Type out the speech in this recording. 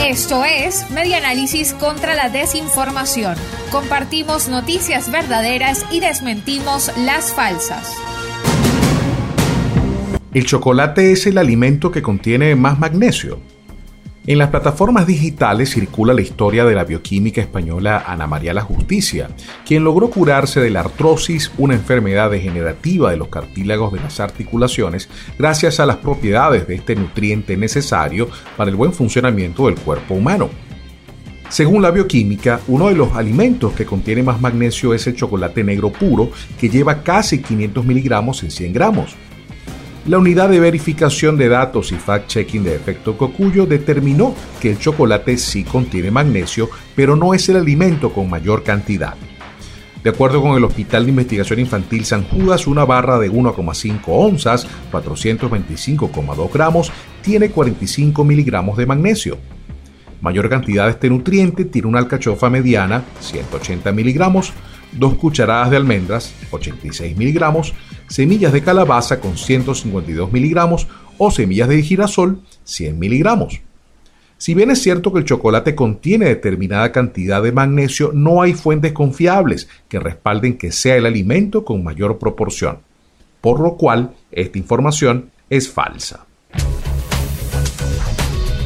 Esto es Media Análisis contra la Desinformación. Compartimos noticias verdaderas y desmentimos las falsas. El chocolate es el alimento que contiene más magnesio. En las plataformas digitales circula la historia de la bioquímica española Ana María La Justicia, quien logró curarse de la artrosis, una enfermedad degenerativa de los cartílagos de las articulaciones, gracias a las propiedades de este nutriente necesario para el buen funcionamiento del cuerpo humano. Según la bioquímica, uno de los alimentos que contiene más magnesio es el chocolate negro puro, que lleva casi 500 miligramos en 100 gramos. La unidad de verificación de datos y fact-checking de efecto Cocuyo determinó que el chocolate sí contiene magnesio, pero no es el alimento con mayor cantidad. De acuerdo con el Hospital de Investigación Infantil San Judas, una barra de 1,5 onzas, 425,2 gramos, tiene 45 miligramos de magnesio. Mayor cantidad de este nutriente tiene una alcachofa mediana, 180 miligramos, dos cucharadas de almendras, 86 miligramos, semillas de calabaza con 152 miligramos o semillas de girasol, 100 miligramos. Si bien es cierto que el chocolate contiene determinada cantidad de magnesio, no hay fuentes confiables que respalden que sea el alimento con mayor proporción, por lo cual esta información es falsa.